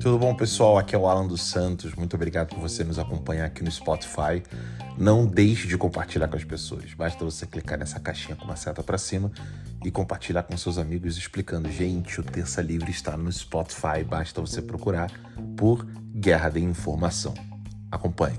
Tudo bom, pessoal? Aqui é o Alan dos Santos. Muito obrigado por você nos acompanhar aqui no Spotify. Não deixe de compartilhar com as pessoas. Basta você clicar nessa caixinha com uma seta para cima e compartilhar com seus amigos explicando: gente, o Terça Livre está no Spotify. Basta você procurar por Guerra de Informação. Acompanhe.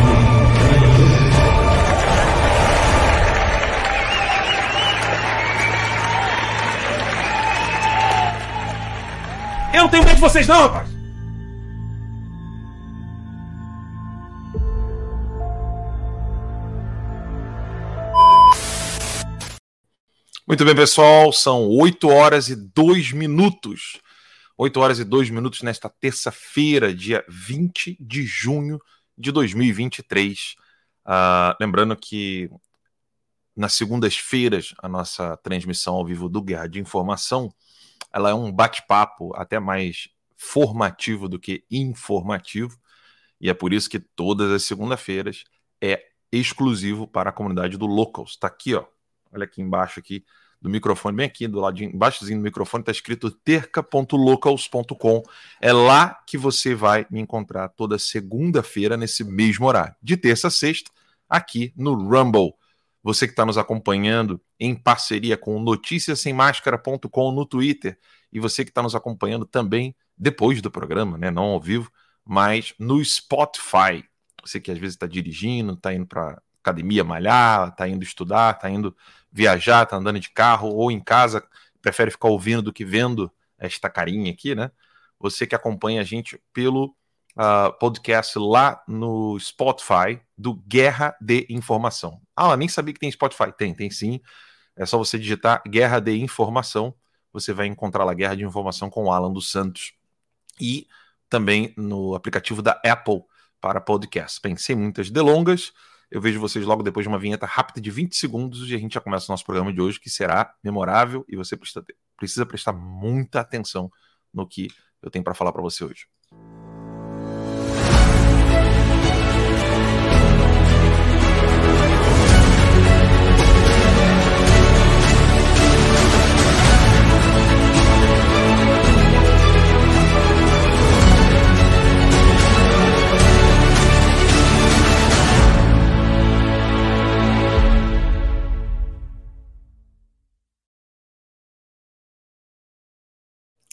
Vocês, não, rapaz! Muito bem, pessoal, são 8 horas e 2 minutos. 8 horas e 2 minutos nesta terça-feira, dia 20 de junho de 2023. Uh, lembrando que nas segundas-feiras, a nossa transmissão ao vivo do Guerra de Informação ela é um bate-papo até mais formativo do que informativo, e é por isso que todas as segunda-feiras é exclusivo para a comunidade do Locals. Está aqui, ó. Olha aqui embaixo aqui do microfone, bem aqui do lado embaixozinho do microfone está escrito terca.locals.com. É lá que você vai me encontrar toda segunda-feira nesse mesmo horário, de terça a sexta, aqui no Rumble. Você que está nos acompanhando em parceria com noticiasemmascara.com no Twitter e você que está nos acompanhando também depois do programa, né, não ao vivo, mas no Spotify. Você que às vezes está dirigindo, está indo para academia malhar, está indo estudar, está indo viajar, está andando de carro ou em casa, prefere ficar ouvindo do que vendo esta carinha aqui, né? Você que acompanha a gente pelo uh, podcast lá no Spotify do Guerra de Informação. Ah, nem sabia que tem Spotify. Tem, tem sim. É só você digitar Guerra de Informação. Você vai encontrar lá Guerra de Informação com o Alan dos Santos. E também no aplicativo da Apple para podcast. Pensei muitas delongas. Eu vejo vocês logo depois de uma vinheta rápida de 20 segundos e a gente já começa o nosso programa de hoje, que será memorável e você precisa prestar muita atenção no que eu tenho para falar para você hoje.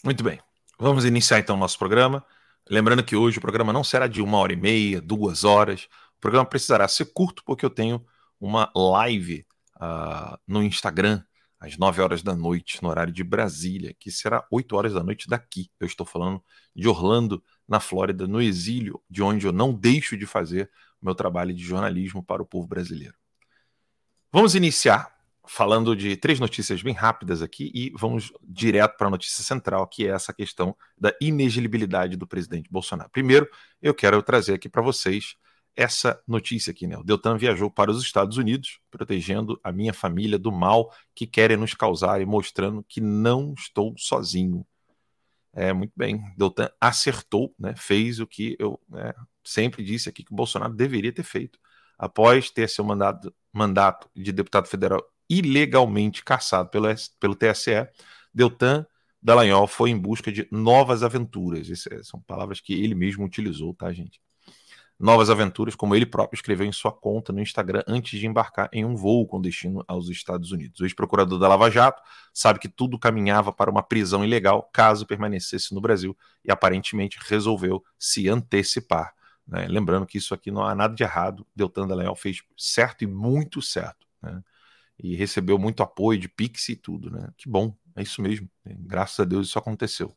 Muito bem. Vamos iniciar então o nosso programa. Lembrando que hoje o programa não será de uma hora e meia, duas horas. O programa precisará ser curto, porque eu tenho uma live uh, no Instagram às 9 horas da noite, no horário de Brasília, que será 8 horas da noite daqui. Eu estou falando de Orlando, na Flórida, no exílio, de onde eu não deixo de fazer meu trabalho de jornalismo para o povo brasileiro. Vamos iniciar falando de três notícias bem rápidas aqui e vamos direto para a notícia central, que é essa questão da inelegibilidade do presidente Bolsonaro. Primeiro, eu quero trazer aqui para vocês essa notícia aqui, né? O Deltan viajou para os Estados Unidos, protegendo a minha família do mal que querem nos causar e mostrando que não estou sozinho. É, muito bem. Deltan acertou, né? Fez o que eu né, sempre disse aqui que o Bolsonaro deveria ter feito. Após ter seu mandato, mandato de deputado federal ilegalmente caçado pelo, pelo TSE, Deltan Dallagnol foi em busca de novas aventuras. Essas são palavras que ele mesmo utilizou, tá, gente? Novas aventuras, como ele próprio escreveu em sua conta no Instagram antes de embarcar em um voo com destino aos Estados Unidos. O ex-procurador da Lava Jato sabe que tudo caminhava para uma prisão ilegal caso permanecesse no Brasil e aparentemente resolveu se antecipar. Né? Lembrando que isso aqui não há nada de errado. Deltan Dallagnol fez certo e muito certo. Né? E recebeu muito apoio de Pix e tudo, né? Que bom, é isso mesmo. Graças a Deus isso aconteceu.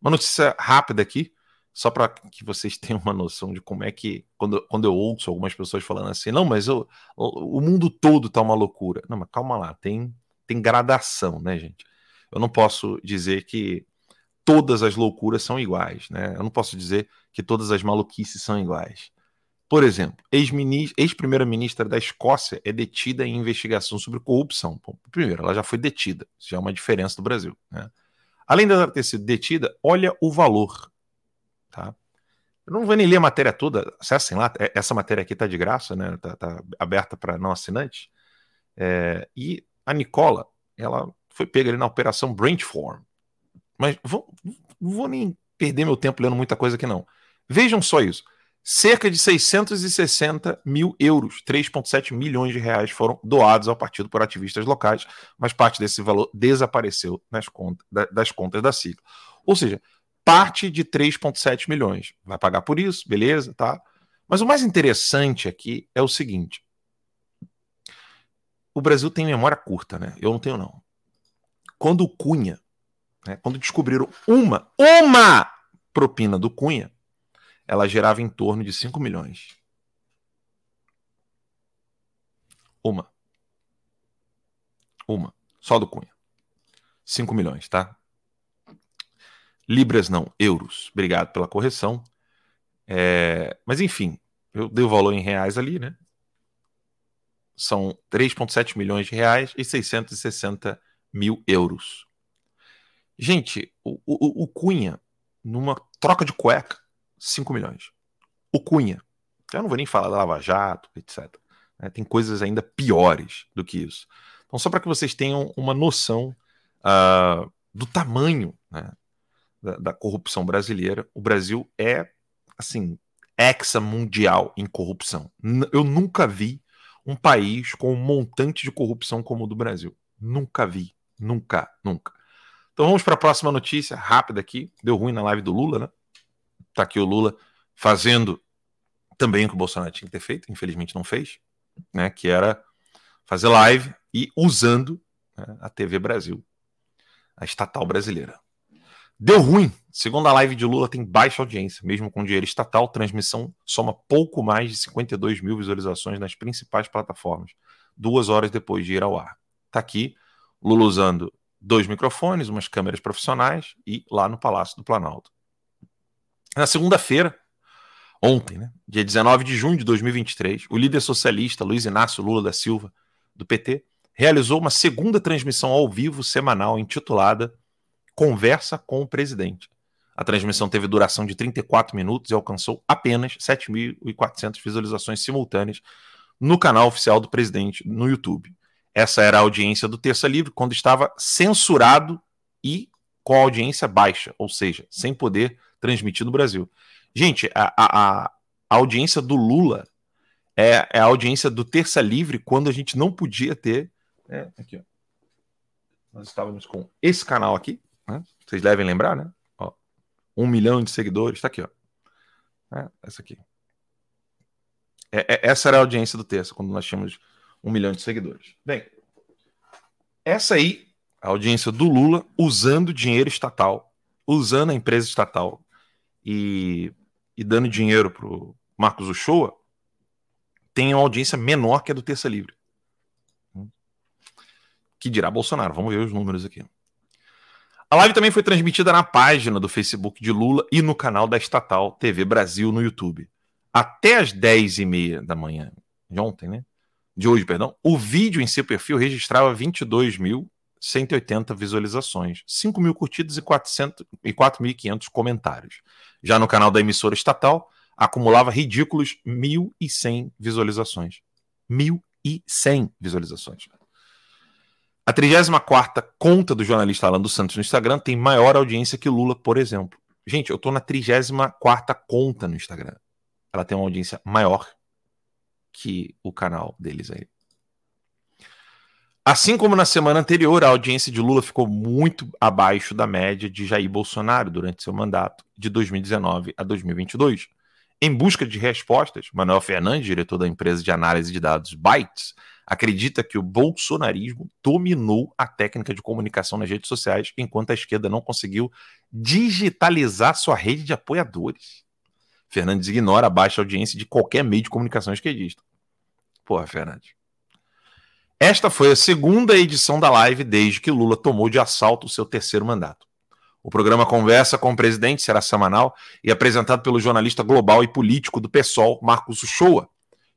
Uma notícia rápida aqui, só para que vocês tenham uma noção de como é que, quando, quando eu ouço algumas pessoas falando assim, não, mas eu, o, o mundo todo tá uma loucura. Não, mas calma lá, tem, tem gradação, né, gente? Eu não posso dizer que todas as loucuras são iguais, né? Eu não posso dizer que todas as maluquices são iguais. Por exemplo, ex-primeira-ministra da Escócia é detida em investigação sobre corrupção. Bom, primeiro, ela já foi detida, isso já é uma diferença do Brasil. Né? Além dela ter sido detida, olha o valor. Tá? Eu não vou nem ler a matéria toda, acessem lá, é, essa matéria aqui está de graça, né? Tá, tá aberta para não assinantes. É, e a Nicola, ela foi pega ali na operação Brainform. Mas vou, não vou nem perder meu tempo lendo muita coisa aqui, não. Vejam só isso cerca de 660 mil euros, 3,7 milhões de reais, foram doados ao partido por ativistas locais, mas parte desse valor desapareceu nas contas, das contas da sigla. Ou seja, parte de 3,7 milhões. Vai pagar por isso, beleza, tá? Mas o mais interessante aqui é o seguinte: o Brasil tem memória curta, né? Eu não tenho, não. Quando o Cunha, né, quando descobriram uma, uma propina do Cunha, ela gerava em torno de 5 milhões. Uma. Uma. Só do Cunha. 5 milhões, tá? Libras não, euros. Obrigado pela correção. É... Mas enfim, eu dei o valor em reais ali, né? São 3,7 milhões de reais e 660 mil euros. Gente, o, o, o Cunha, numa troca de cueca, 5 milhões. O Cunha, eu não vou nem falar da Lava Jato, etc. Né? Tem coisas ainda piores do que isso. Então, só para que vocês tenham uma noção uh, do tamanho né, da, da, corrupção brasileira, o Brasil é, assim, exa mundial em corrupção. Eu nunca vi um país com um montante de corrupção como o do Brasil. Nunca vi. Nunca, nunca. Então vamos para a próxima notícia, rápida aqui. Deu ruim na live do Lula, né? Está aqui o Lula fazendo também o que o Bolsonaro tinha que ter feito, infelizmente não fez, né? Que era fazer live e usando né, a TV Brasil, a estatal brasileira. Deu ruim. Segundo a live de Lula, tem baixa audiência. Mesmo com dinheiro estatal, transmissão soma pouco mais de 52 mil visualizações nas principais plataformas, duas horas depois de ir ao ar. Tá aqui, Lula usando dois microfones, umas câmeras profissionais e lá no Palácio do Planalto. Na segunda-feira, ontem, né, dia 19 de junho de 2023, o líder socialista Luiz Inácio Lula da Silva, do PT, realizou uma segunda transmissão ao vivo semanal intitulada Conversa com o Presidente. A transmissão teve duração de 34 minutos e alcançou apenas 7.400 visualizações simultâneas no canal oficial do presidente no YouTube. Essa era a audiência do Terça Livre quando estava censurado e com audiência baixa, ou seja, sem poder transmitir no Brasil. Gente, a, a, a audiência do Lula é, é, a audiência do Terça Livre quando a gente não podia ter. Né, aqui, ó. Nós estávamos com esse canal aqui, né, Vocês devem lembrar, né? Ó, um milhão de seguidores. Está aqui, ó. É, essa aqui. É, é, essa era a audiência do terço, quando nós tínhamos um milhão de seguidores. Bem, essa aí, a audiência do Lula, usando dinheiro estatal, usando a empresa estatal e, e dando dinheiro para o Marcos Uchoa, tem uma audiência menor que a do Terça Livre. Que dirá Bolsonaro. Vamos ver os números aqui. A live também foi transmitida na página do Facebook de Lula e no canal da estatal TV Brasil no YouTube. Até as 10h30 da manhã de ontem, né? De hoje, perdão. O vídeo em seu perfil registrava 22.180 visualizações, 5 mil curtidas e 4.500 comentários. Já no canal da emissora estatal, acumulava ridículos 1.100 visualizações. 1.100 visualizações. A 34 conta do jornalista Alan dos Santos no Instagram tem maior audiência que Lula, por exemplo. Gente, eu tô na 34 conta no Instagram. Ela tem uma audiência maior que o canal deles aí. Assim como na semana anterior, a audiência de Lula ficou muito abaixo da média de Jair Bolsonaro durante seu mandato de 2019 a 2022. Em busca de respostas, Manuel Fernandes, diretor da empresa de análise de dados Bytes, acredita que o bolsonarismo dominou a técnica de comunicação nas redes sociais, enquanto a esquerda não conseguiu digitalizar sua rede de apoiadores. Fernandes ignora a baixa audiência de qualquer meio de comunicação esquerdista. Porra, Fernandes. Esta foi a segunda edição da live desde que Lula tomou de assalto o seu terceiro mandato. O programa Conversa com o Presidente será semanal e apresentado pelo jornalista global e político do PSOL, Marcos Uchoa,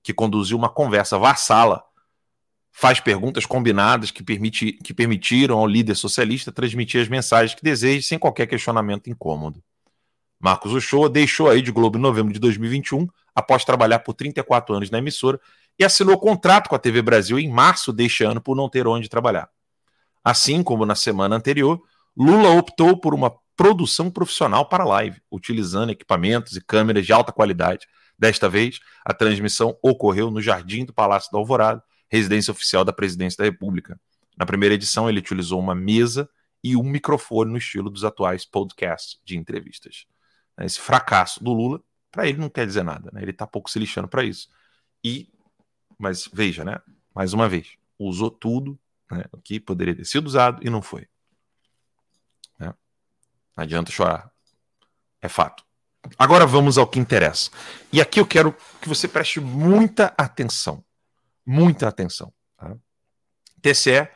que conduziu uma conversa vassala, faz perguntas combinadas que, permiti que permitiram ao líder socialista transmitir as mensagens que deseja sem qualquer questionamento incômodo. Marcos Uchoa deixou a Rede Globo em novembro de 2021, após trabalhar por 34 anos na emissora, e assinou contrato com a TV Brasil em março deste ano por não ter onde trabalhar. Assim como na semana anterior, Lula optou por uma produção profissional para live, utilizando equipamentos e câmeras de alta qualidade. Desta vez, a transmissão ocorreu no Jardim do Palácio da Alvorada, residência oficial da Presidência da República. Na primeira edição, ele utilizou uma mesa e um microfone no estilo dos atuais podcasts de entrevistas. Esse fracasso do Lula, para ele não quer dizer nada, né? ele está pouco se lixando para isso. E, mas veja, né? mais uma vez, usou tudo né, o que poderia ter sido usado e não foi. Não adianta chorar. É fato. Agora vamos ao que interessa. E aqui eu quero que você preste muita atenção. Muita atenção. Tá? TCE,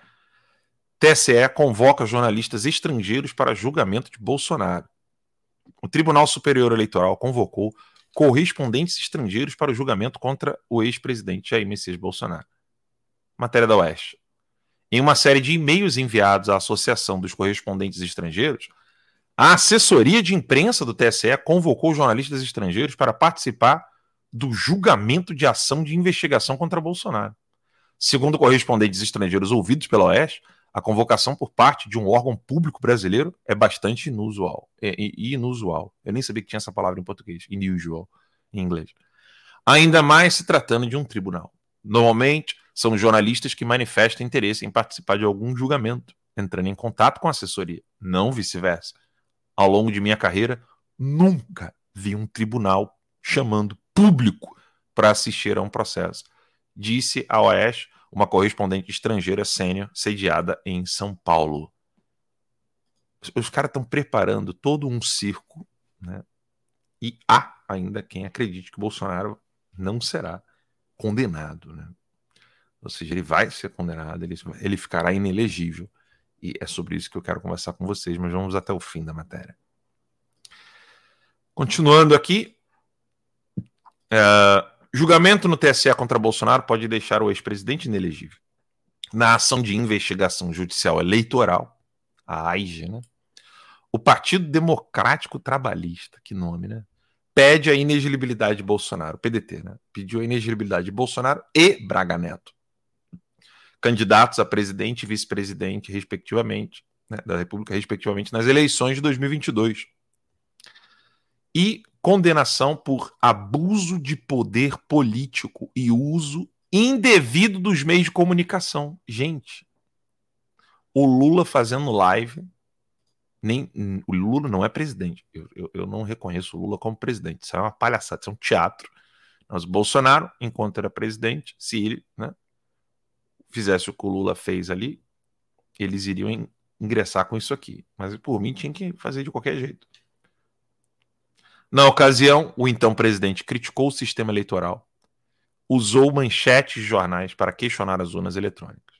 TSE convoca jornalistas estrangeiros para julgamento de Bolsonaro. O Tribunal Superior Eleitoral convocou correspondentes estrangeiros para o julgamento contra o ex-presidente Jair Messias Bolsonaro. Matéria da Oeste. Em uma série de e-mails enviados à Associação dos Correspondentes Estrangeiros, a assessoria de imprensa do TSE convocou jornalistas estrangeiros para participar do julgamento de ação de investigação contra Bolsonaro. Segundo correspondentes estrangeiros ouvidos pela Oeste, a convocação por parte de um órgão público brasileiro é bastante inusual. É, inusual. Eu nem sabia que tinha essa palavra em português. Inusual, em inglês. Ainda mais se tratando de um tribunal. Normalmente, são jornalistas que manifestam interesse em participar de algum julgamento, entrando em contato com a assessoria, não vice-versa ao longo de minha carreira, nunca vi um tribunal chamando público para assistir a um processo. Disse a OAS, uma correspondente estrangeira sênior sediada em São Paulo. Os caras estão preparando todo um circo, né? E há ainda quem acredite que Bolsonaro não será condenado, né? Ou seja, ele vai ser condenado, ele, ele ficará inelegível. E é sobre isso que eu quero conversar com vocês, mas vamos até o fim da matéria. Continuando aqui. É, julgamento no TSE contra Bolsonaro pode deixar o ex-presidente inelegível. Na ação de investigação judicial eleitoral, a AIGE, né? O Partido Democrático Trabalhista, que nome, né? Pede a inelegibilidade de Bolsonaro, PDT, né? Pediu a inelegibilidade de Bolsonaro e Braga Neto candidatos a presidente e vice-presidente, respectivamente, né, da República, respectivamente, nas eleições de 2022. E condenação por abuso de poder político e uso indevido dos meios de comunicação. Gente, o Lula fazendo live nem o Lula não é presidente. Eu, eu, eu, não reconheço o Lula como presidente. Isso é uma palhaçada, isso é um teatro. Mas Bolsonaro, enquanto era presidente, se ele né, fizesse o que o Lula fez ali, eles iriam ingressar com isso aqui. Mas por mim tinha que fazer de qualquer jeito. Na ocasião, o então presidente criticou o sistema eleitoral, usou manchetes de jornais para questionar as urnas eletrônicas.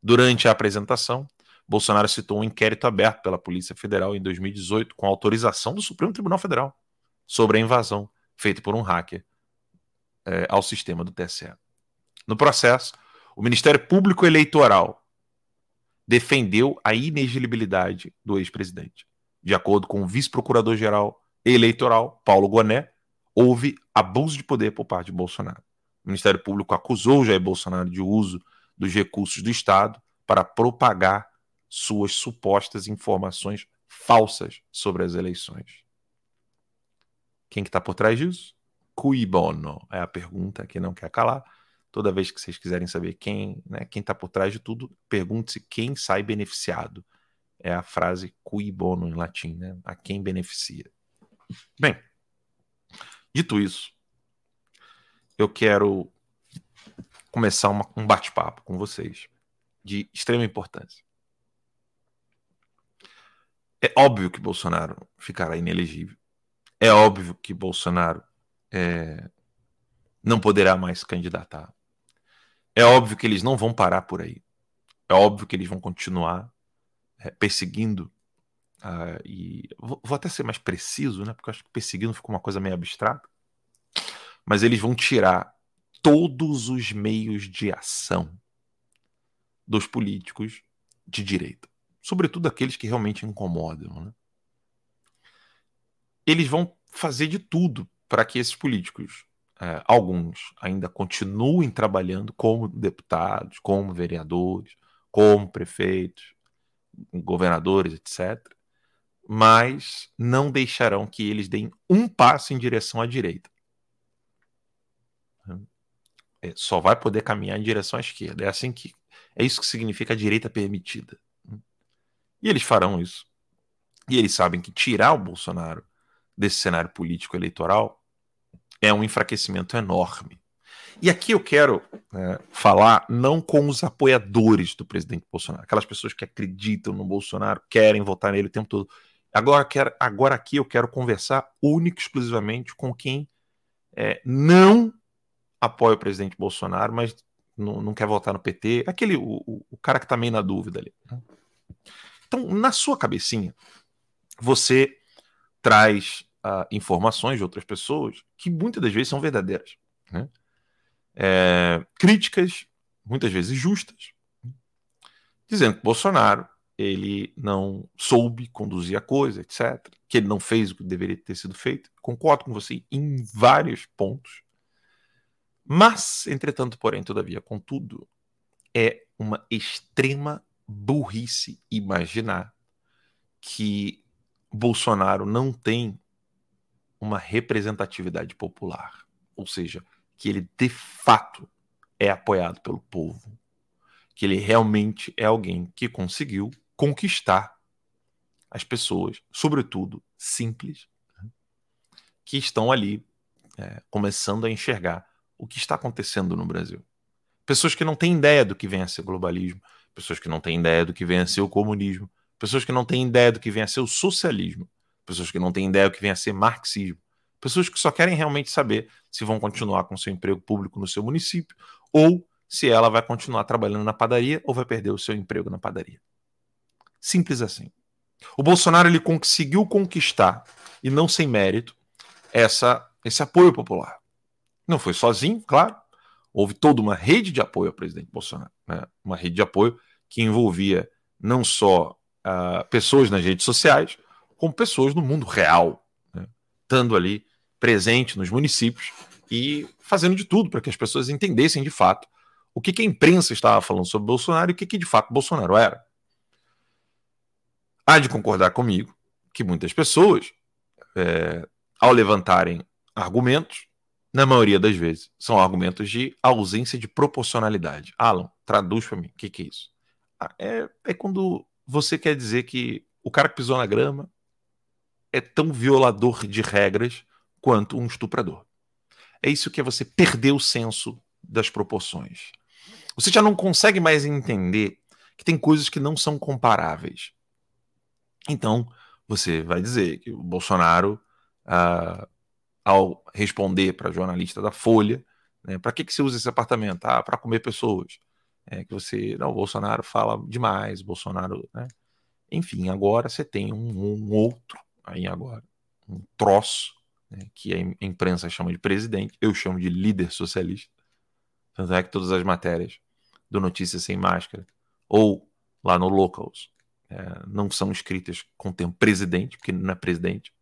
Durante a apresentação, Bolsonaro citou um inquérito aberto pela Polícia Federal em 2018 com autorização do Supremo Tribunal Federal sobre a invasão feita por um hacker é, ao sistema do TSE. No processo, o Ministério Público Eleitoral defendeu a inelegibilidade do ex-presidente. De acordo com o vice-procurador-geral eleitoral, Paulo Goné, houve abuso de poder por parte de Bolsonaro. O Ministério Público acusou Jair Bolsonaro de uso dos recursos do Estado para propagar suas supostas informações falsas sobre as eleições. Quem que está por trás disso? Cui bono? É a pergunta que não quer calar. Toda vez que vocês quiserem saber quem né, quem está por trás de tudo, pergunte-se quem sai beneficiado. É a frase cui bono em latim, né? A quem beneficia. Bem, dito isso, eu quero começar uma, um bate-papo com vocês de extrema importância. É óbvio que Bolsonaro ficará inelegível. É óbvio que Bolsonaro é, não poderá mais se candidatar. É óbvio que eles não vão parar por aí. É óbvio que eles vão continuar é, perseguindo Uh, e vou, vou, até ser mais preciso, né? Porque eu acho que perseguindo ficou uma coisa meio abstrata. Mas eles vão tirar todos os meios de ação dos políticos de direita, sobretudo aqueles que realmente incomodam. Né? Eles vão fazer de tudo para que esses políticos, é, alguns, ainda continuem trabalhando como deputados, como vereadores, como prefeitos, governadores, etc mas não deixarão que eles deem um passo em direção à direita. É, só vai poder caminhar em direção à esquerda. É assim que é isso que significa a direita permitida. E eles farão isso. E eles sabem que tirar o Bolsonaro desse cenário político eleitoral é um enfraquecimento enorme. E aqui eu quero é, falar não com os apoiadores do presidente Bolsonaro, aquelas pessoas que acreditam no Bolsonaro, querem votar nele o tempo todo. Agora, quero, agora aqui eu quero conversar único e exclusivamente com quem é, não apoia o presidente Bolsonaro, mas não, não quer votar no PT. Aquele, o, o cara que está meio na dúvida ali. Né? Então, na sua cabecinha, você traz uh, informações de outras pessoas que muitas das vezes são verdadeiras. Né? É, críticas, muitas vezes justas, dizendo que Bolsonaro ele não soube conduzir a coisa, etc. Que ele não fez o que deveria ter sido feito. Concordo com você em vários pontos. Mas, entretanto, porém, todavia, contudo, é uma extrema burrice imaginar que Bolsonaro não tem uma representatividade popular. Ou seja, que ele de fato é apoiado pelo povo. Que ele realmente é alguém que conseguiu conquistar as pessoas, sobretudo simples, que estão ali é, começando a enxergar o que está acontecendo no Brasil. Pessoas que não têm ideia do que vem a ser globalismo, pessoas que não têm ideia do que vem a ser o comunismo, pessoas que não têm ideia do que vem a ser o socialismo, pessoas que não têm ideia do que vem a ser marxismo, pessoas que só querem realmente saber se vão continuar com seu emprego público no seu município ou se ela vai continuar trabalhando na padaria ou vai perder o seu emprego na padaria. Simples assim. O Bolsonaro ele conseguiu conquistar, e não sem mérito, essa, esse apoio popular. Não foi sozinho, claro. Houve toda uma rede de apoio ao presidente Bolsonaro. Né? Uma rede de apoio que envolvia não só uh, pessoas nas redes sociais, como pessoas no mundo real, né? estando ali presente nos municípios e fazendo de tudo para que as pessoas entendessem de fato o que, que a imprensa estava falando sobre Bolsonaro e o que, que de fato Bolsonaro era há de concordar comigo que muitas pessoas, é, ao levantarem argumentos, na maioria das vezes, são argumentos de ausência de proporcionalidade. Alan, traduz para mim, o que, que, é isso? Ah, é, é quando você quer dizer que o cara que pisou na grama é tão violador de regras quanto um estuprador. É isso que é você perder o senso das proporções. Você já não consegue mais entender que tem coisas que não são comparáveis. Então, você vai dizer que o Bolsonaro, ah, ao responder para jornalista da Folha, né, para que, que você usa esse apartamento? Ah, para comer pessoas. É que você, não, o Bolsonaro fala demais, o Bolsonaro, né? Enfim, agora você tem um, um outro, aí agora, um troço, né, que a imprensa chama de presidente, eu chamo de líder socialista. Tanto é que todas as matérias do Notícias Sem Máscara, ou lá no Locals, é, não são escritas com o termo presidente, porque não é presidente,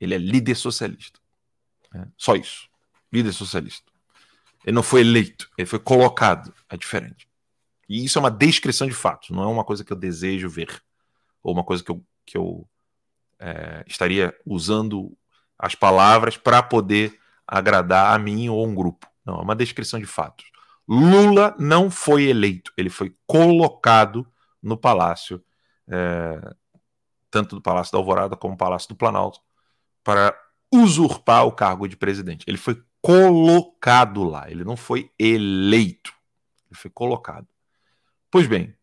ele é líder socialista. É, só isso. Líder socialista. Ele não foi eleito, ele foi colocado. É diferente. E isso é uma descrição de fatos, não é uma coisa que eu desejo ver. Ou uma coisa que eu, que eu é, estaria usando as palavras para poder agradar a mim ou um grupo. Não, é uma descrição de fatos. Lula não foi eleito, ele foi colocado no palácio, é, tanto do Palácio da Alvorada como do Palácio do Planalto, para usurpar o cargo de presidente. Ele foi colocado lá, ele não foi eleito, ele foi colocado. Pois bem,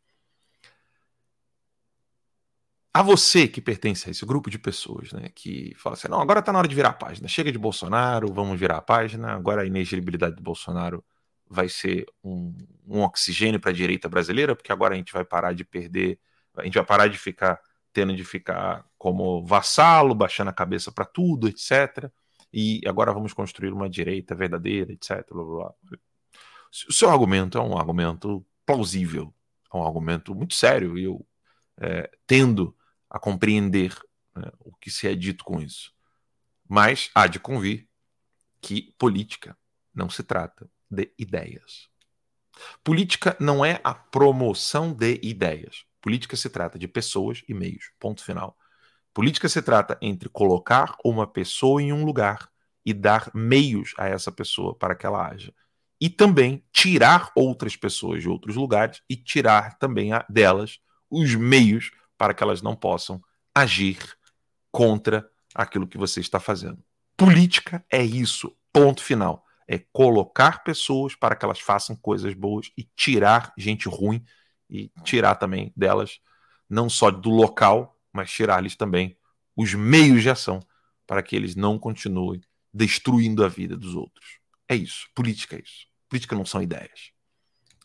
a você que pertence a esse grupo de pessoas, né, que fala assim, não, agora está na hora de virar a página, chega de Bolsonaro, vamos virar a página, agora a inelegibilidade do Bolsonaro vai ser um, um oxigênio para a direita brasileira, porque agora a gente vai parar de perder, a gente vai parar de ficar tendo de ficar como vassalo, baixando a cabeça para tudo, etc. E agora vamos construir uma direita verdadeira, etc. Blá, blá. O seu argumento é um argumento plausível, é um argumento muito sério, e eu é, tendo a compreender né, o que se é dito com isso. Mas há de convir que política não se trata de ideias. Política não é a promoção de ideias. Política se trata de pessoas e meios. Ponto final. Política se trata entre colocar uma pessoa em um lugar e dar meios a essa pessoa para que ela haja. E também tirar outras pessoas de outros lugares e tirar também delas os meios para que elas não possam agir contra aquilo que você está fazendo. Política é isso. Ponto final. É colocar pessoas para que elas façam coisas boas e tirar gente ruim e tirar também delas, não só do local, mas tirar-lhes também os meios de ação para que eles não continuem destruindo a vida dos outros. É isso. Política é isso. Política não são ideias.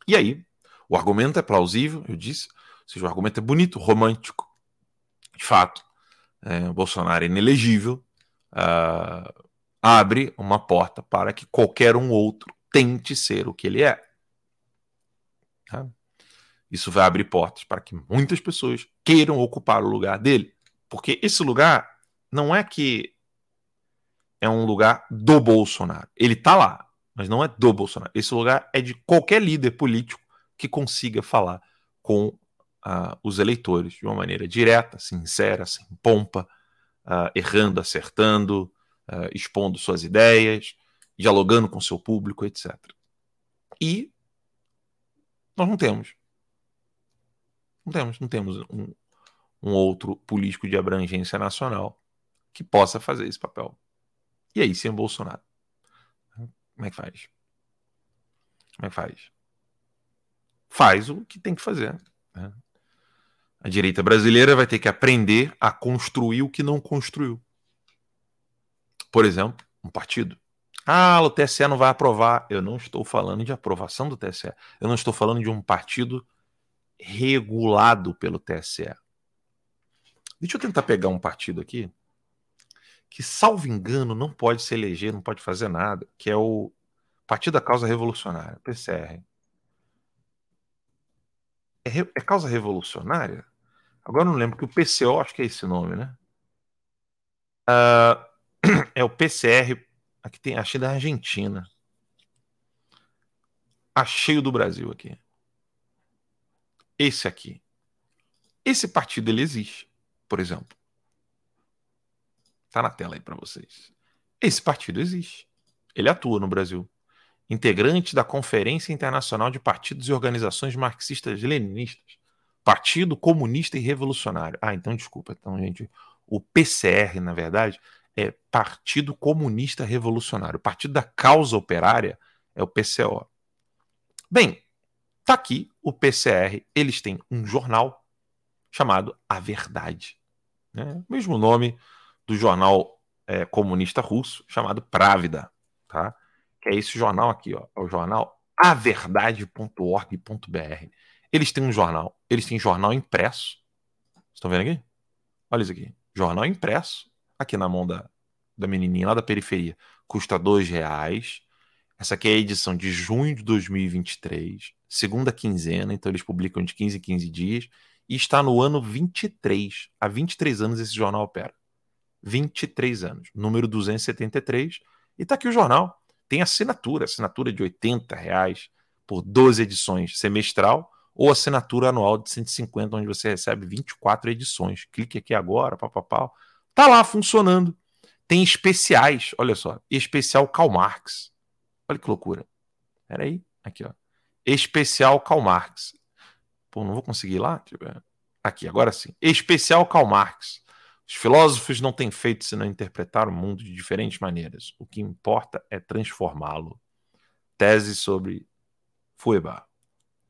E aí, o argumento é plausível, eu disse, ou seja, o argumento é bonito, romântico. De fato, é, Bolsonaro é inelegível, uh, abre uma porta para que qualquer um outro tente ser o que ele é. Tá? Isso vai abrir portas para que muitas pessoas queiram ocupar o lugar dele. Porque esse lugar não é que é um lugar do Bolsonaro. Ele está lá, mas não é do Bolsonaro. Esse lugar é de qualquer líder político que consiga falar com uh, os eleitores de uma maneira direta, sincera, sem pompa, uh, errando, acertando, uh, expondo suas ideias, dialogando com seu público, etc. E nós não temos. Não temos, não temos um, um outro político de abrangência nacional que possa fazer esse papel. E aí, sem Bolsonaro? Como é que faz? Como é que faz? Faz o que tem que fazer. Né? A direita brasileira vai ter que aprender a construir o que não construiu. Por exemplo, um partido. Ah, o TSE não vai aprovar. Eu não estou falando de aprovação do TSE. Eu não estou falando de um partido regulado pelo TSE. Deixa eu tentar pegar um partido aqui que, salvo engano, não pode se eleger, não pode fazer nada, que é o Partido da Causa Revolucionária, PCR. É, é causa revolucionária? Agora não lembro que o PCO, acho que é esse nome, né? Uh, é o PCR, aqui tem, achei da Argentina. Achei o do Brasil aqui. Esse aqui. Esse partido ele existe, por exemplo. Tá na tela aí para vocês. Esse partido existe. Ele atua no Brasil. Integrante da Conferência Internacional de Partidos e Organizações Marxistas-Leninistas. Partido Comunista e Revolucionário. Ah, então desculpa. Então, gente, o PCR, na verdade, é Partido Comunista Revolucionário. O Partido da Causa Operária é o PCO. Bem, tá aqui o PCR. Eles têm um jornal chamado A Verdade. Né? Mesmo nome do jornal é, comunista russo chamado Pravda, tá? Que é esse jornal aqui, ó, é o jornal averdade.org.br. Eles têm um jornal, eles têm jornal impresso. Estão vendo aqui? Olha isso aqui. Jornal impresso, aqui na mão da, da menininha lá da periferia. Custa dois reais. Essa aqui é a edição de junho de 2023, segunda quinzena, então eles publicam de 15 em 15 dias, e está no ano 23. Há 23 anos esse jornal opera. 23 anos, número 273, e está aqui o jornal. Tem assinatura, assinatura de 80 reais por 12 edições semestral, ou assinatura anual de 150, onde você recebe 24 edições. Clique aqui agora, papapá. Tá lá funcionando. Tem especiais, olha só, especial Karl Marx. Olha que loucura. Peraí, aqui ó. Especial Karl Marx. Pô, não vou conseguir lá? Aqui, agora sim. Especial Karl Marx. Os filósofos não têm feito senão interpretar o mundo de diferentes maneiras. O que importa é transformá-lo. Tese sobre Feuerbach.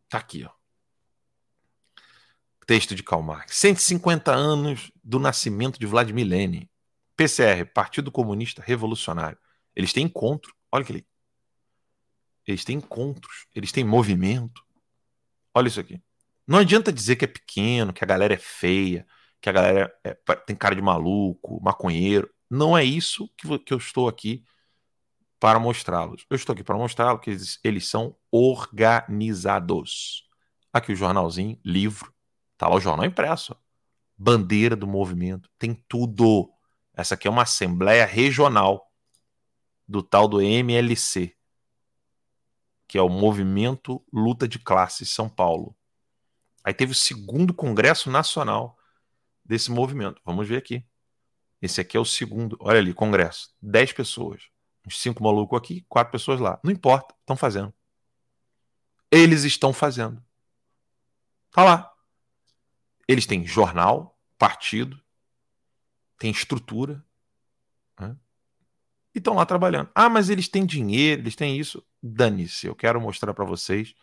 Tá aqui, ó. Texto de Karl Marx. 150 anos do nascimento de Vladimir Lenin. PCR, Partido Comunista Revolucionário. Eles têm encontro. Olha que ali. Eles têm encontros. Eles têm movimento. Olha isso aqui. Não adianta dizer que é pequeno, que a galera é feia, que a galera é, tem cara de maluco, maconheiro. Não é isso que, que eu estou aqui para mostrá-los. Eu estou aqui para mostrá-los que eles, eles são organizados. Aqui o jornalzinho, livro. Tá lá o jornal impresso. Bandeira do movimento. Tem tudo. Essa aqui é uma assembleia regional do tal do MLC, que é o Movimento Luta de Classes São Paulo. Aí teve o segundo Congresso Nacional desse movimento. Vamos ver aqui. Esse aqui é o segundo. Olha ali, Congresso. Dez pessoas. Uns cinco malucos aqui, quatro pessoas lá. Não importa, estão fazendo. Eles estão fazendo. Tá lá. Eles têm jornal, partido, tem estrutura. Né? E estão lá trabalhando. Ah, mas eles têm dinheiro, eles têm isso. Dane-se, eu quero mostrar para vocês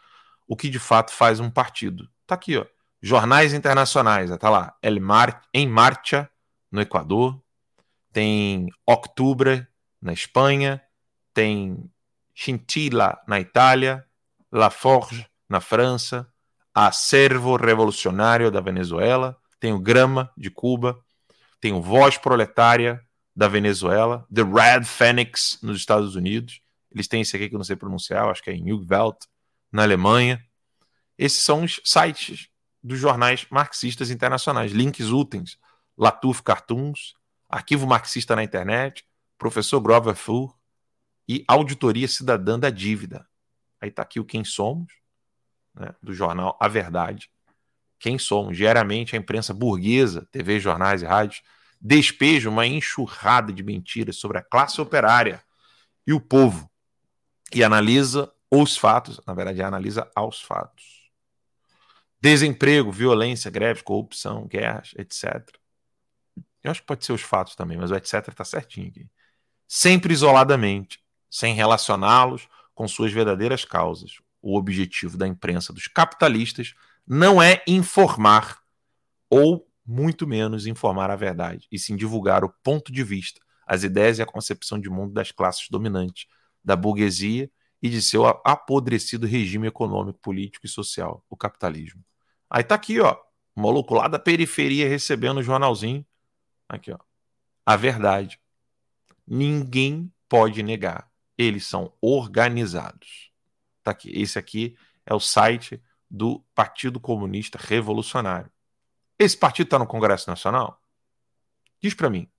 o que de fato faz um partido. Tá aqui, ó. Jornais internacionais, tá lá. El Mar em Marcha, no Equador. Tem Octubre, na Espanha. Tem Scintilla, na Itália. La Forge, na França. Acervo Revolucionário da Venezuela. Tem o Grama, de Cuba tem o Voz Proletária da Venezuela, The Red Phoenix nos Estados Unidos. Eles têm esse aqui que eu não sei pronunciar, acho que é em Jugwelt, na Alemanha. Esses são os sites dos jornais marxistas internacionais. Links úteis, Latuf Cartoons, Arquivo Marxista na Internet, Professor Grover Fuhr e Auditoria Cidadã da Dívida. Aí está aqui o Quem Somos, né, do jornal A Verdade, quem somos. Diariamente a imprensa burguesa, TV, jornais e rádios, despeja uma enxurrada de mentiras sobre a classe operária e o povo e analisa os fatos, na verdade, analisa aos fatos. Desemprego, violência, greves, corrupção, guerras, etc. Eu acho que pode ser os fatos também, mas o etc está certinho aqui. Sempre isoladamente, sem relacioná-los com suas verdadeiras causas. O objetivo da imprensa dos capitalistas não é informar, ou muito menos informar a verdade, e sim divulgar o ponto de vista, as ideias e a concepção de mundo das classes dominantes, da burguesia e de seu apodrecido regime econômico, político e social, o capitalismo. Aí tá aqui, ó, o maluco lá da periferia recebendo o jornalzinho. Aqui, ó. A verdade. Ninguém pode negar. Eles são organizados. Tá aqui. Esse aqui é o site do Partido Comunista Revolucionário. Esse partido está no Congresso Nacional? Diz para mim.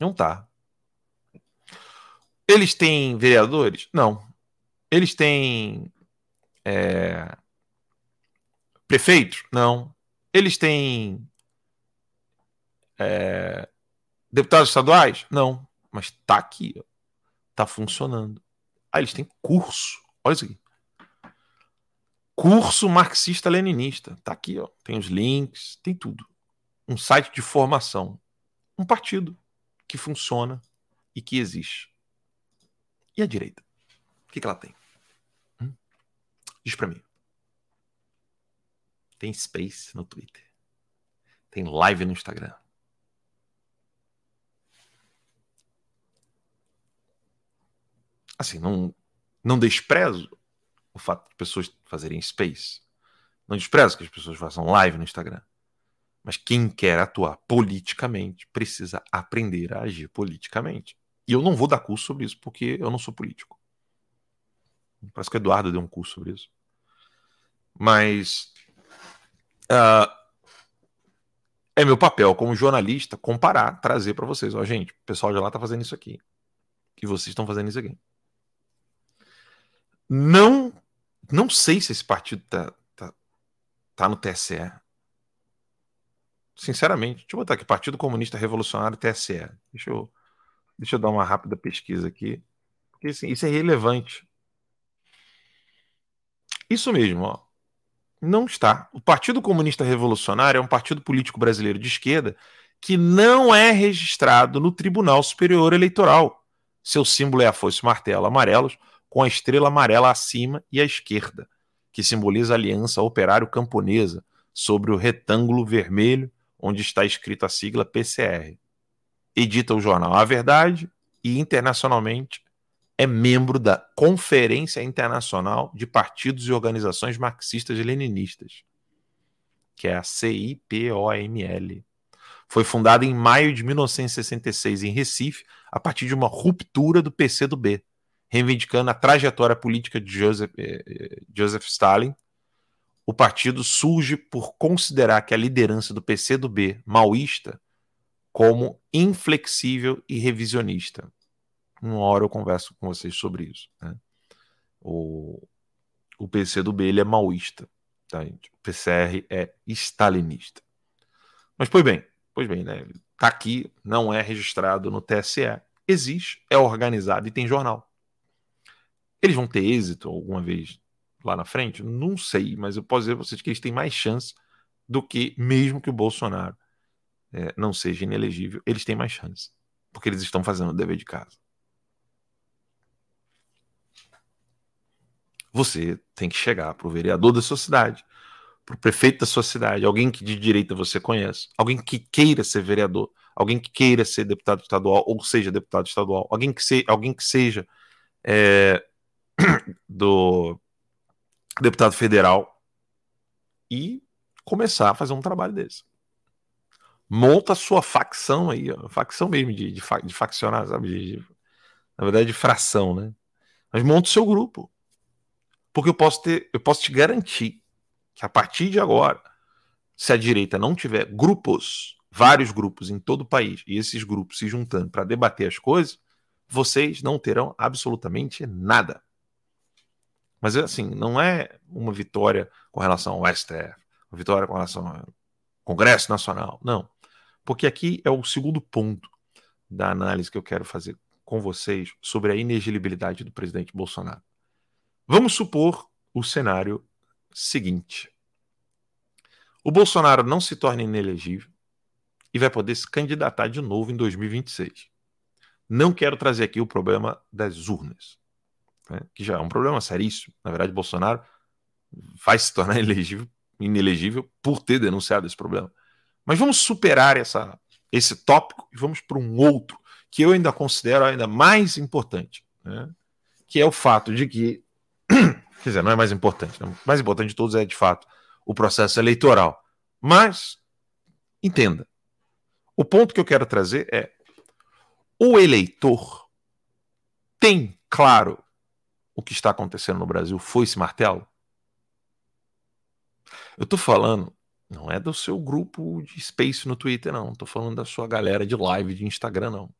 Não está. Eles têm vereadores? Não. Eles têm é, prefeitos? Não. Eles têm é, deputados estaduais? Não. Mas está aqui. Está funcionando. Ah, eles têm curso. Olha isso aqui Curso marxista-leninista. Tá aqui, ó. Tem os links, tem tudo. Um site de formação. Um partido que funciona e que existe. E a direita? O que, que ela tem? Hum? Diz para mim. Tem Space no Twitter. Tem live no Instagram. Assim, não, não desprezo o fato de pessoas fazerem Space. Não desprezo que as pessoas façam live no Instagram. Mas quem quer atuar politicamente precisa aprender a agir politicamente. E eu não vou dar curso sobre isso, porque eu não sou político. Parece que o Eduardo deu um curso sobre isso. Mas uh, é meu papel como jornalista comparar, trazer para vocês. Ó, gente, o pessoal de lá tá fazendo isso aqui. E vocês estão fazendo isso aqui. Não, não sei se esse partido tá, tá, tá no TSE. Sinceramente, deixa eu botar aqui, Partido Comunista Revolucionário TSE. Deixa eu, deixa eu dar uma rápida pesquisa aqui, porque assim, isso é relevante. Isso mesmo, ó. Não está. O Partido Comunista Revolucionário é um partido político brasileiro de esquerda que não é registrado no Tribunal Superior Eleitoral. Seu símbolo é a foice martelo amarelos, com a estrela amarela acima e à esquerda, que simboliza a aliança operário-camponesa, sobre o retângulo vermelho, onde está escrito a sigla PCR. Edita o jornal A Verdade e, internacionalmente, é membro da Conferência Internacional de Partidos e Organizações Marxistas e Leninistas, que é a CIPOML. Foi fundada em maio de 1966 em Recife, a partir de uma ruptura do PCdoB, reivindicando a trajetória política de Joseph, eh, eh, Joseph Stalin. O partido surge por considerar que a liderança do PCdoB maoísta como inflexível e revisionista. Uma hora eu converso com vocês sobre isso. Né? O, o PCdoB ele é maoísta. Tá, gente? O PCR é stalinista. Mas, pois bem, pois bem, né? Tá aqui, não é registrado no TSE. Existe, é organizado e tem jornal. Eles vão ter êxito alguma vez lá na frente? Não sei, mas eu posso dizer a vocês que eles têm mais chance do que mesmo que o Bolsonaro é, não seja inelegível, eles têm mais chance, porque eles estão fazendo o dever de casa. Você tem que chegar para o vereador da sua cidade, para o prefeito da sua cidade, alguém que de direita você conhece, alguém que queira ser vereador, alguém que queira ser deputado estadual ou seja deputado estadual, alguém que, se, alguém que seja é, do deputado federal e começar a fazer um trabalho desse. Monta a sua facção aí, ó, facção mesmo de, de, de faccionar, sabe? De, de, na verdade, de fração, né? Mas monta o seu grupo. Porque eu posso ter, eu posso te garantir que a partir de agora, se a direita não tiver grupos, vários grupos em todo o país, e esses grupos se juntando para debater as coisas, vocês não terão absolutamente nada. Mas assim, não é uma vitória com relação ao STF, uma vitória com relação ao Congresso Nacional. Não. Porque aqui é o segundo ponto da análise que eu quero fazer com vocês sobre a inelegibilidade do presidente Bolsonaro. Vamos supor o cenário seguinte: o Bolsonaro não se torna inelegível e vai poder se candidatar de novo em 2026. Não quero trazer aqui o problema das urnas né, que já é um problema seríssimo. Na verdade, Bolsonaro vai se tornar inelegível, inelegível por ter denunciado esse problema. Mas vamos superar essa, esse tópico e vamos para um outro que eu ainda considero ainda mais importante, né, que é o fato de que, quer dizer, não é mais importante, né, o mais importante de todos é de fato o processo eleitoral. Mas entenda, o ponto que eu quero trazer é o eleitor tem claro o que está acontecendo no Brasil foi esse martelo? Eu estou falando, não é do seu grupo de Space no Twitter, não. Estou falando da sua galera de live de Instagram, não.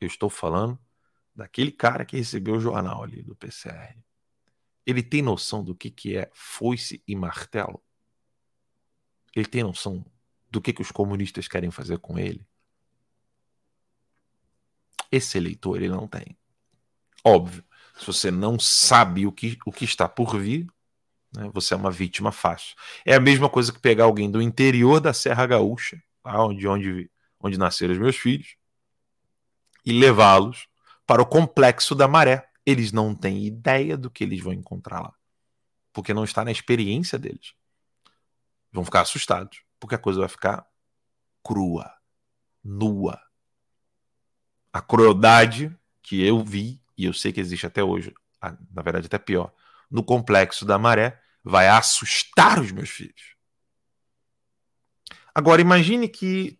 Eu estou falando daquele cara que recebeu o jornal ali do PCR. Ele tem noção do que, que é foice e martelo? Ele tem noção do que, que os comunistas querem fazer com ele? Esse eleitor ele não tem. Óbvio. Se você não sabe o que, o que está por vir, Né? Você é uma vítima fácil. É a mesma coisa que pegar alguém do interior da Serra Gaúcha, lá onde, onde, onde nasceram os meus filhos, e levá-los para o complexo da maré. Eles não têm ideia do que eles vão encontrar lá, porque não está na experiência deles. Vão ficar assustados, porque a coisa vai ficar crua, nua. A crueldade que eu vi, e eu sei que existe até hoje, na verdade até pior, no complexo da maré, vai assustar os meus filhos. Agora imagine que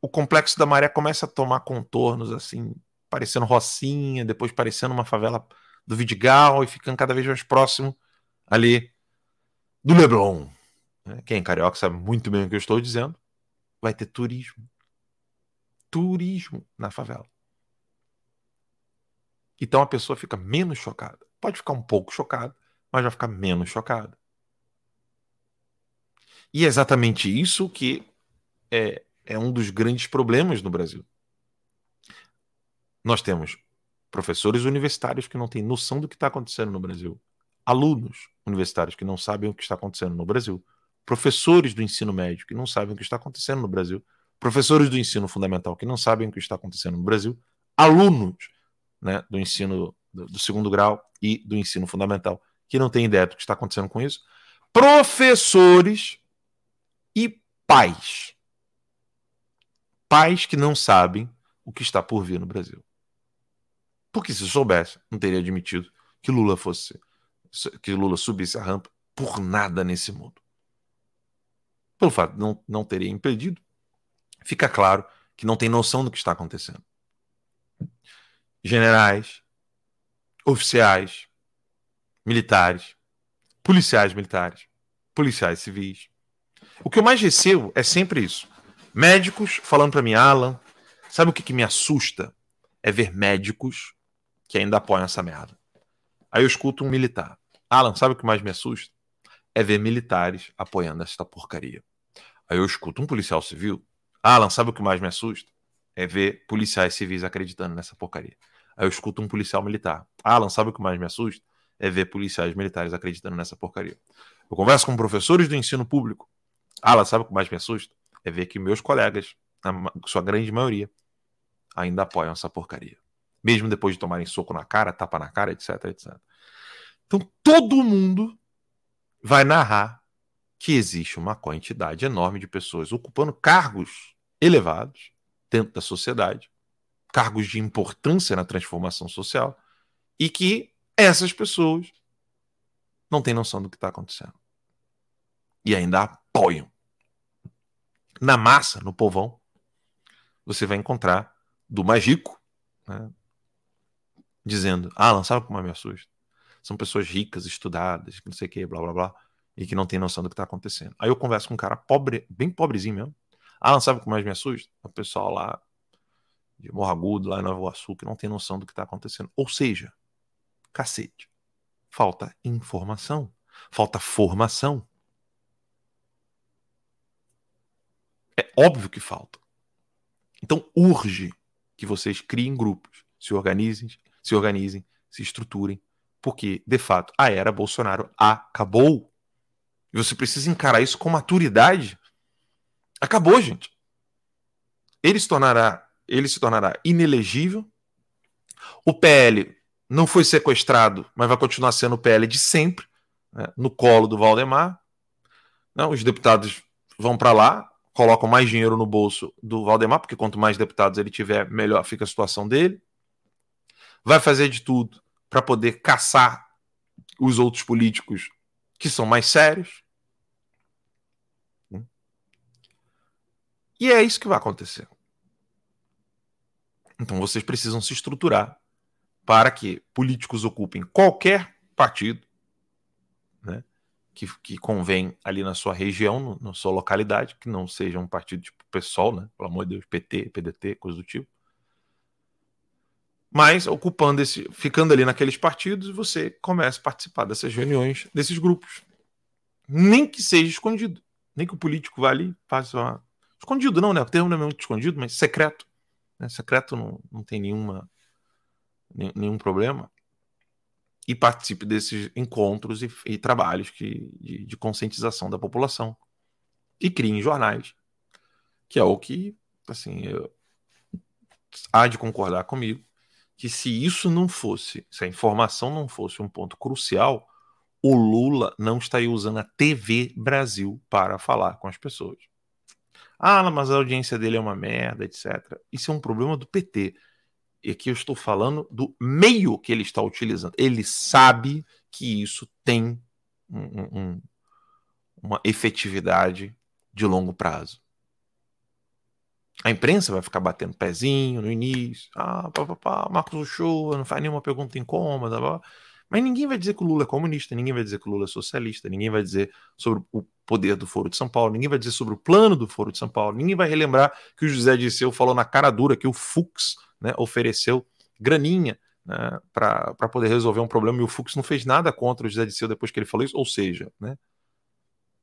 o complexo da maré começa a tomar contornos assim, parecendo Rocinha, depois parecendo uma favela do Vidigal e ficando cada vez mais próximo ali do Leblon. Né? Quem é carioca sabe muito bem o que eu estou dizendo. Vai ter turismo. Turismo na favela. Então a pessoa fica menos chocada. Pode ficar um pouco chocada, mas vai ficar menos chocada. E é exatamente isso que é, é um dos grandes problemas no Brasil. Nós temos professores universitários que não têm noção do que está acontecendo no Brasil, alunos universitários que não sabem o que está acontecendo no Brasil, professores do ensino médio que não sabem o que está acontecendo no Brasil, professores do ensino fundamental que não sabem o que está acontecendo no Brasil, alunos né, do ensino do, do segundo grau e do ensino fundamental que não têm ideia do que está acontecendo com isso, professores e pais pais que não sabem o que está por vir no Brasil. Porque se soubesse, não teria admitido que Lula fosse que Lula subisse a rampa por nada nesse mundo. Pelo fato de não, não teria impedido, fica claro que não tem noção do que está acontecendo. Generais, oficiais, militares, policiais militares, policiais civis. O que eu mais recebo é sempre isso. Médicos falando para mim, Alan, sabe o que, que me assusta? É ver médicos que ainda apoiam essa merda. Aí eu escuto um militar. Alan, sabe o que mais me assusta? É ver militares apoiando essa porcaria. Aí eu escuto um policial civil. Alan, sabe o que mais me assusta? É ver policiais civis acreditando nessa porcaria. Aí eu escuto um policial militar. Alan, sabe o que mais me assusta? É ver policiais militares acreditando nessa porcaria. Eu converso com professores do ensino público. Alan, sabe o que mais me assusta? é ver que meus colegas, sua grande maioria, ainda apoiam essa porcaria. Mesmo depois de tomarem soco na cara, tapa na cara, etc, etc. Então todo mundo vai narrar que existe uma quantidade enorme de pessoas ocupando cargos elevados dentro da sociedade, cargos de importância na transformação social, e que essas pessoas não têm noção do que está acontecendo. E ainda apoiam na massa, no povão, você vai encontrar do mais rico, né, dizendo: Alan, sabe como me assusta? São pessoas ricas, estudadas, não sei o que, blá blá blá, e que não tem noção do que está acontecendo. Aí eu converso com um cara pobre, bem pobrezinho mesmo. Alan, sabe o que mais me assusta? O pessoal lá de Morro Agudo, lá em Nova Iguaçu, que não tem noção do que está acontecendo. Ou seja, cacete, falta informação, falta formação. É óbvio que falta. Então urge que vocês criem grupos, se organizem, se organizem, se estruturem, porque de fato a era Bolsonaro acabou. E você precisa encarar isso com maturidade. Acabou, gente. Ele se tornará, ele se tornará inelegível. O PL não foi sequestrado, mas vai continuar sendo PL de sempre, né, no colo do Valdemar. Não, os deputados vão para lá, colocam mais dinheiro no bolso do Valdemar, porque quanto mais deputados ele tiver, melhor fica a situação dele. Vai fazer de tudo para poder caçar os outros políticos que são mais sérios. E é isso que vai acontecer. Então vocês precisam se estruturar para que políticos ocupem qualquer partido, né? que, que convém ali na sua região, no, na sua localidade, que não seja um partido tipo PSOL, né? Pelo amor de Deus, PT, PDT, coisa do tipo. Mas ocupando esse, ficando ali naqueles partidos, você começa a participar dessas reuniões, desses grupos. Nem que seja escondido. Nem que o político vá ali, faça uma. Escondido, não, né? O termo não é muito escondido, mas secreto. Né? Secreto não, não tem nenhuma, nenhum problema. e participe desses encontros e, e trabalhos que, de, de, conscientização da população. E criem jornais, que é o que, assim, eu, há de concordar comigo, que se isso não fosse, se a informação não fosse um ponto crucial, o Lula não estaria usando a TV Brasil para falar com as pessoas. Ah, mas a audiência dele é uma merda, etc. Isso é um problema do PT. E aqui eu estou falando do meio que ele está utilizando. Ele sabe que isso tem um, um, uma efetividade de longo prazo. A imprensa vai ficar batendo pezinho no início. Ah, pá, pá, pá, Marcos Uchoa não faz nenhuma pergunta incômoda. Pá. Mas ninguém vai dizer que o Lula é comunista, ninguém vai dizer que o Lula é socialista, ninguém vai dizer sobre o poder do Foro de São Paulo, ninguém vai dizer sobre o plano do Foro de São Paulo, ninguém vai relembrar que o José Disseu falou na cara dura que o Fux né, ofereceu graninha né, para poder resolver um problema e o Fux não fez nada contra o José Disseu depois que ele falou isso, ou seja, né,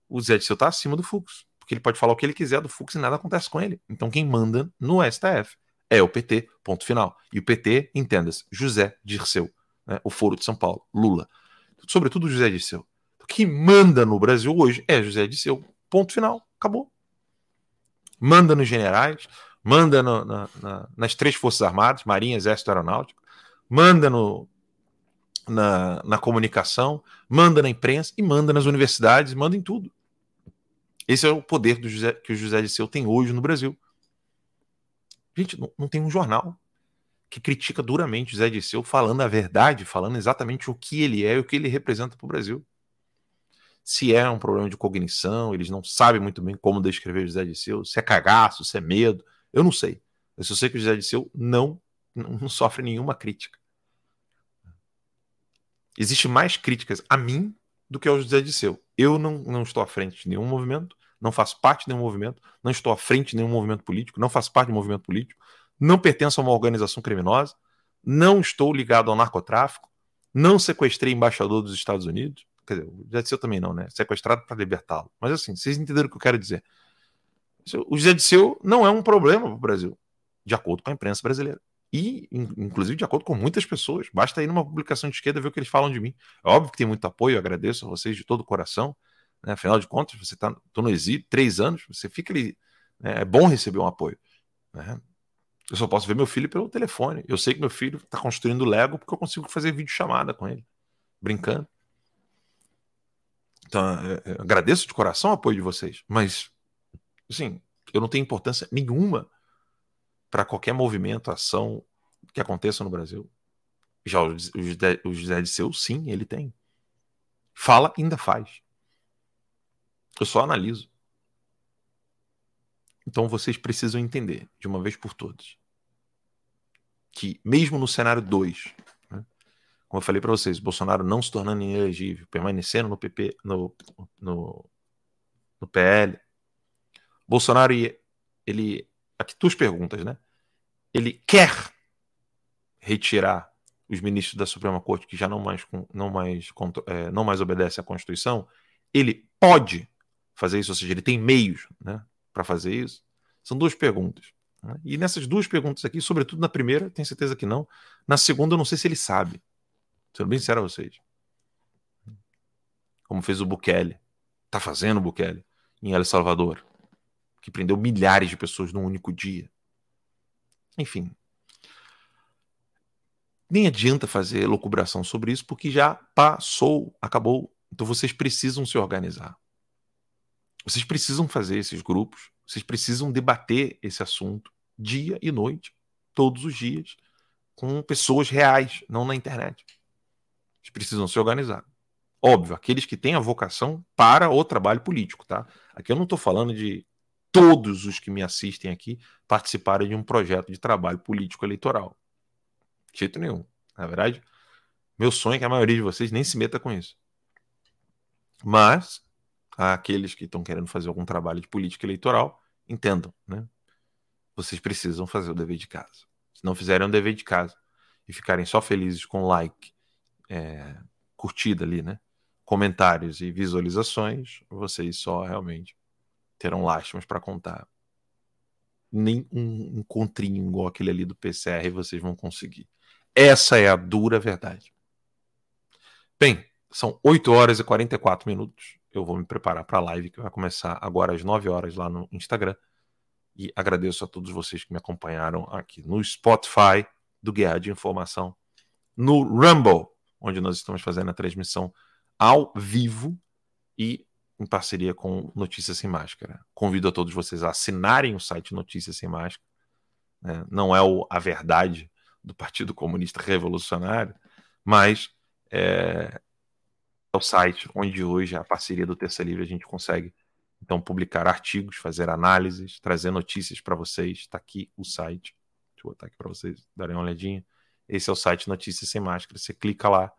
o José Disseu está acima do Fux, porque ele pode falar o que ele quiser do Fux e nada acontece com ele. Então quem manda no STF é o PT, ponto final. E o PT, entenda-se, José Dirceu né, o Foro de São Paulo, Lula, sobretudo José Disseu. O que manda no Brasil hoje é José Disseu. Ponto final, acabou. Manda nos generais, manda no, na, na, nas três Forças Armadas, Marinha, Exército Aeronáutico, manda no, na, na, comunicação, manda na imprensa e manda nas universidades, manda em tudo. Esse é o poder José, que o José Disseu tem hoje no Brasil. Gente, não, não tem um jornal que critica duramente o Zé Disseu, falando a verdade, falando exatamente o que ele é e o que ele representa para o Brasil. Se é um problema de cognição, eles não sabem muito bem como descrever o José Disseu, se é cagaço, se é medo, eu não sei. Eu só sei que o José Disseu não, não sofre nenhuma crítica. Existe mais críticas a mim do que ao José Disseu. Eu não, não estou à frente de nenhum movimento, não faço parte de nenhum movimento, não estou à frente de nenhum movimento político, não faço parte de um movimento político, não pertenço a uma organização criminosa, não estou ligado ao narcotráfico, não sequestrei embaixador dos Estados Unidos. Quer dizer, o José Disseu também não, né? Sequestrado para libertá-lo. Mas assim, vocês entenderam o que eu quero dizer. O José Disseu não é um problema para o Brasil, de acordo com a imprensa brasileira. E, inclusive, de acordo com muitas pessoas. Basta ir numa publicação de esquerda ver o que eles falam de mim. É óbvio que tem muito apoio, eu agradeço a vocês de todo o coração. Né? Afinal de contas, você está no exílio, três anos, você fica ali. Né? É bom receber um apoio. Né? Eu só posso ver meu filho pelo telefone. Eu sei que meu filho está construindo Lego porque eu consigo fazer vídeo chamada com ele, brincando. Então, eu, eu agradeço de coração o apoio de vocês, mas, assim, eu não tenho importância nenhuma para qualquer movimento, ação que aconteça no Brasil. Já o José, o José de Seu, sim, ele tem. Fala, ainda faz. Eu só analiso. Então vocês precisam entender, de uma vez por todas, que mesmo no cenário 2, né, como eu falei para vocês, Bolsonaro não se tornando inelegível, permanecendo no PP, no, no, no PL, Bolsonaro, ele. Aqui duas perguntas, né? Ele quer retirar os ministros da Suprema Corte que já não mais, não mais, é, não mais obedecem à Constituição, ele pode fazer isso, ou seja, ele tem meios né, para fazer isso? São duas perguntas. Né? E nessas duas perguntas aqui, sobretudo na primeira, tenho certeza que não. Na segunda, eu não sei se ele sabe. Sendo bem sincero a vocês. Como fez o Bukele. Está fazendo o Bukele em El Salvador. Que prendeu milhares de pessoas num único dia. Enfim. Nem adianta fazer locubração sobre isso, porque já passou, acabou. Então vocês precisam se organizar. Vocês precisam fazer esses grupos, vocês precisam debater esse assunto dia e noite, todos os dias, com pessoas reais, não na internet. Vocês precisam se organizar. Óbvio, aqueles que têm a vocação para o trabalho político, tá? Aqui eu não estou falando de todos os que me assistem aqui participarem de um projeto de trabalho político eleitoral. De jeito nenhum. Na verdade, meu sonho é que a maioria de vocês nem se meta com isso. Mas àqueles que estão querendo fazer algum trabalho de política eleitoral, entendam, né? Vocês precisam fazer o dever de casa. Se não fizerem o dever de casa e ficarem só felizes com like, é, curtida ali, né? Comentários e visualizações, vocês só realmente terão lástimas para contar. Nem um encontrinho igual aquele ali do PCR vocês vão conseguir. Essa é a dura verdade. Bem, são 8 horas e 44 minutos. Eu vou me preparar para a live que vai começar agora às 9 horas lá no Instagram. E agradeço a todos vocês que me acompanharam aqui no Spotify do Guerra de Informação, no Rumble, onde nós estamos fazendo a transmissão ao vivo e em parceria com Notícias Sem Máscara. Convido a todos vocês a assinarem o site Notícias Sem Máscara. Né? Não é o, a verdade do Partido Comunista Revolucionário, mas é, o site onde hoje, a parceria do Terça Livre, a gente consegue então publicar artigos, fazer análises, trazer notícias para vocês. Está aqui o site. Deixa eu botar aqui para vocês darem uma olhadinha. Esse é o site Notícias Sem Máscara. Você clica lá,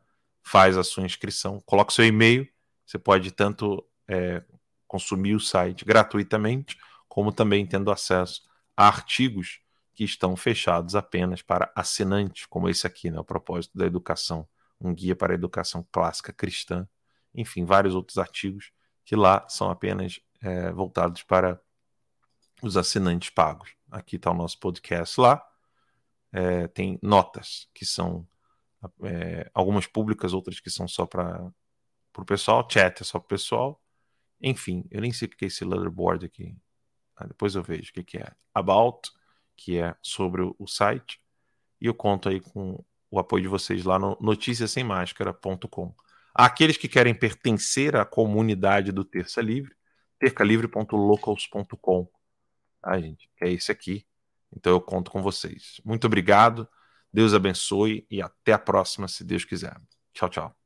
faz a sua inscrição, coloca seu e-mail. Você pode tanto é, consumir o site gratuitamente, como também tendo acesso a artigos que estão fechados apenas para assinantes, como esse aqui, né, o propósito da educação, um guia para a educação clássica cristã, enfim, vários outros artigos que lá são apenas é, voltados para os assinantes pagos. Aqui está o nosso podcast lá, é, tem notas que são é, algumas públicas, outras que são só para o pessoal, chat é só para o pessoal, enfim, eu nem sei o que é esse leaderboard aqui. Ah, depois eu vejo o que, que é. About, que é sobre o, o site. E eu conto aí com o apoio de vocês lá no noticiasemmáscara.com. Aqueles que querem pertencer à comunidade do Terça Livre, tercalivre.locals.com. Ah, gente, é esse aqui. Então eu conto com vocês. Muito obrigado. Deus abençoe e até a próxima, se Deus quiser. Tchau, tchau.